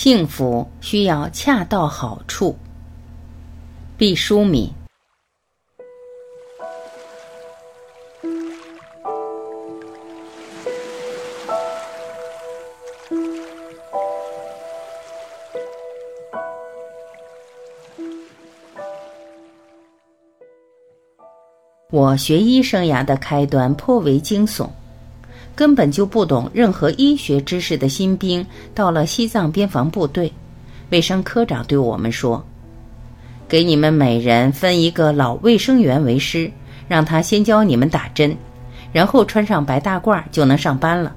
幸福需要恰到好处。毕淑敏。我学医生涯的开端颇为惊悚。根本就不懂任何医学知识的新兵，到了西藏边防部队，卫生科长对我们说：“给你们每人分一个老卫生员为师，让他先教你们打针，然后穿上白大褂就能上班了。”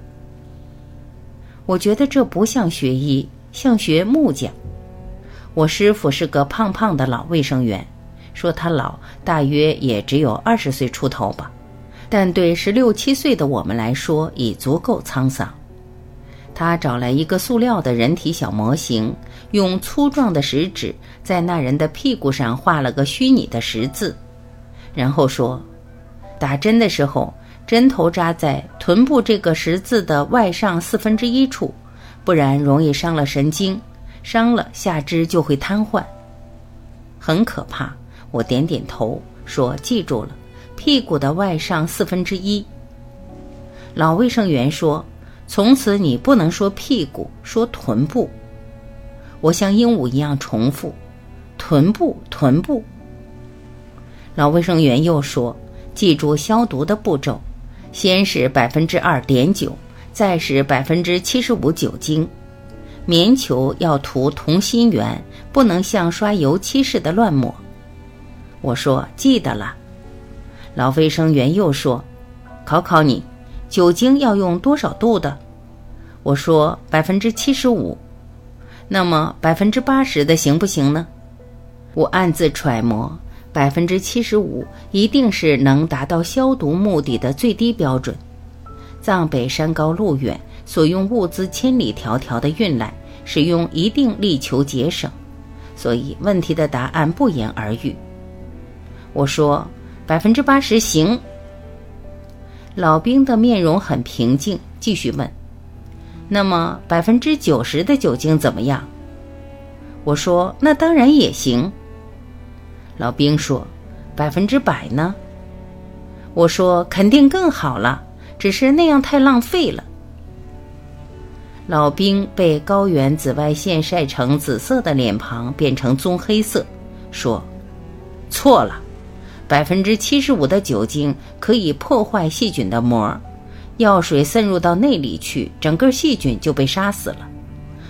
我觉得这不像学医，像学木匠。我师傅是个胖胖的老卫生员，说他老，大约也只有二十岁出头吧。但对十六七岁的我们来说已足够沧桑。他找来一个塑料的人体小模型，用粗壮的食指在那人的屁股上画了个虚拟的十字，然后说：“打针的时候，针头扎在臀部这个十字的外上四分之一处，不然容易伤了神经，伤了下肢就会瘫痪，很可怕。”我点点头说：“记住了。”屁股的外上四分之一。老卫生员说：“从此你不能说屁股，说臀部。”我像鹦鹉一样重复：“臀部，臀部。”老卫生员又说：“记住消毒的步骤，先是百分之二碘酒，再是百分之七十五酒精。棉球要涂同心圆，不能像刷油漆似的乱抹。”我说：“记得了。”老卫生员又说：“考考你，酒精要用多少度的？”我说：“百分之七十五。”那么百分之八十的行不行呢？我暗自揣摩，百分之七十五一定是能达到消毒目的的最低标准。藏北山高路远，所用物资千里迢迢的运来，使用一定力求节省，所以问题的答案不言而喻。我说。百分之八十行。老兵的面容很平静，继续问：“那么百分之九十的酒精怎么样？”我说：“那当然也行。”老兵说：“百分之百呢？”我说：“肯定更好了，只是那样太浪费了。”老兵被高原紫外线晒成紫色的脸庞变成棕黑色，说：“错了。”百分之七十五的酒精可以破坏细菌的膜，药水渗入到内里去，整个细菌就被杀死了。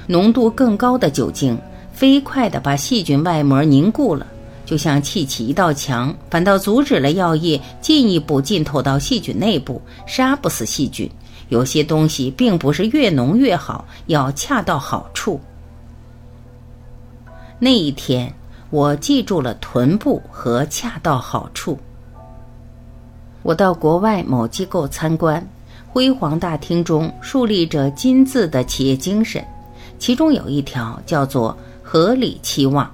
浓度更高的酒精飞快地把细菌外膜凝固了，就像砌起一道墙，反倒阻止了药液进一步浸透到细菌内部，杀不死细菌。有些东西并不是越浓越好，要恰到好处。那一天。我记住了臀部和恰到好处。我到国外某机构参观，辉煌大厅中树立着金字的企业精神，其中有一条叫做“合理期望”。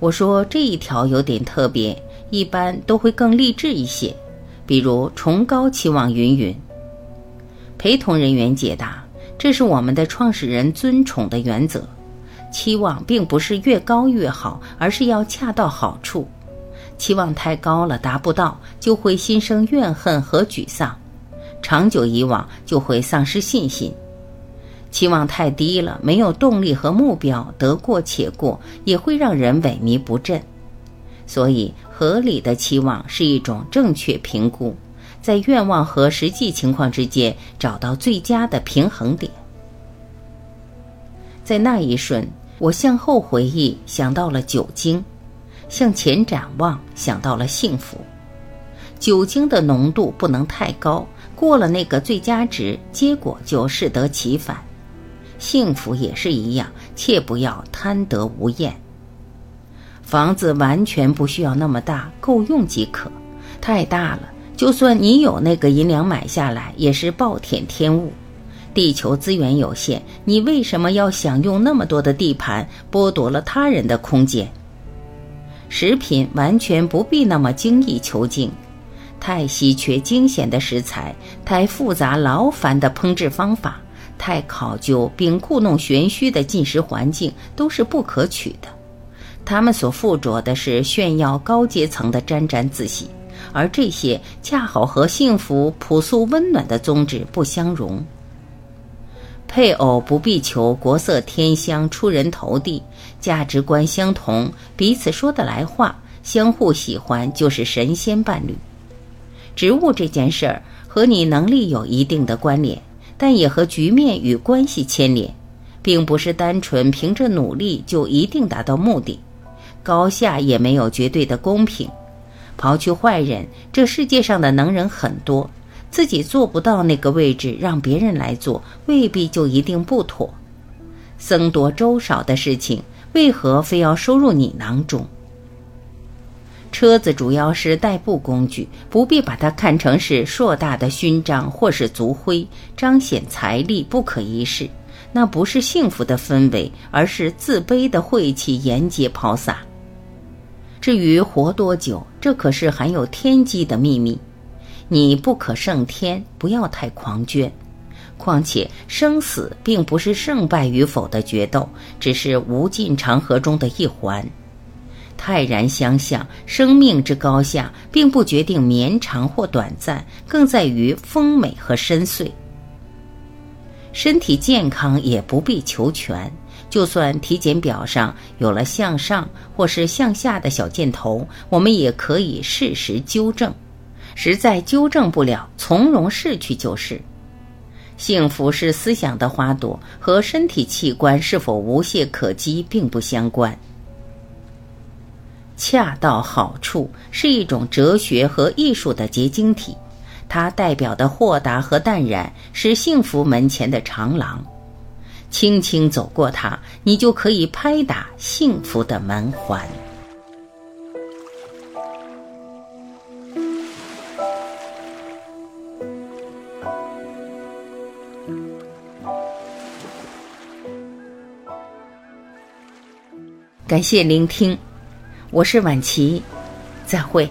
我说这一条有点特别，一般都会更励志一些，比如崇高期望云云。陪同人员解答：这是我们的创始人尊崇的原则。期望并不是越高越好，而是要恰到好处。期望太高了，达不到就会心生怨恨和沮丧，长久以往就会丧失信心。期望太低了，没有动力和目标，得过且过也会让人萎靡不振。所以，合理的期望是一种正确评估，在愿望和实际情况之间找到最佳的平衡点。在那一瞬。我向后回忆，想到了酒精；向前展望，想到了幸福。酒精的浓度不能太高，过了那个最佳值，结果就适得其反。幸福也是一样，切不要贪得无厌。房子完全不需要那么大，够用即可。太大了，就算你有那个银两买下来，也是暴殄天物。地球资源有限，你为什么要享用那么多的地盘，剥夺了他人的空间？食品完全不必那么精益求精，太稀缺惊险的食材，太复杂劳烦的烹制方法，太考究并故弄玄虚的进食环境都是不可取的。他们所附着的是炫耀高阶层的沾沾自喜，而这些恰好和幸福、朴素、温暖的宗旨不相容。配偶不必求国色天香、出人头地，价值观相同，彼此说得来话，相互喜欢就是神仙伴侣。职务这件事儿和你能力有一定的关联，但也和局面与关系牵连，并不是单纯凭着努力就一定达到目的。高下也没有绝对的公平。刨去坏人，这世界上的能人很多。自己做不到那个位置，让别人来做，未必就一定不妥。僧多粥少的事情，为何非要收入你囊中？车子主要是代步工具，不必把它看成是硕大的勋章或是族徽，彰显财力不可一世。那不是幸福的氛围，而是自卑的晦气沿街抛洒。至于活多久，这可是含有天机的秘密。你不可胜天，不要太狂狷。况且生死并不是胜败与否的决斗，只是无尽长河中的一环。泰然相向，生命之高下，并不决定绵长或短暂，更在于丰美和深邃。身体健康也不必求全，就算体检表上有了向上或是向下的小箭头，我们也可以适时纠正。实在纠正不了，从容逝去就是。幸福是思想的花朵，和身体器官是否无懈可击并不相关。恰到好处是一种哲学和艺术的结晶体，它代表的豁达和淡然是幸福门前的长廊。轻轻走过它，你就可以拍打幸福的门环。感谢聆听，我是晚琪，再会。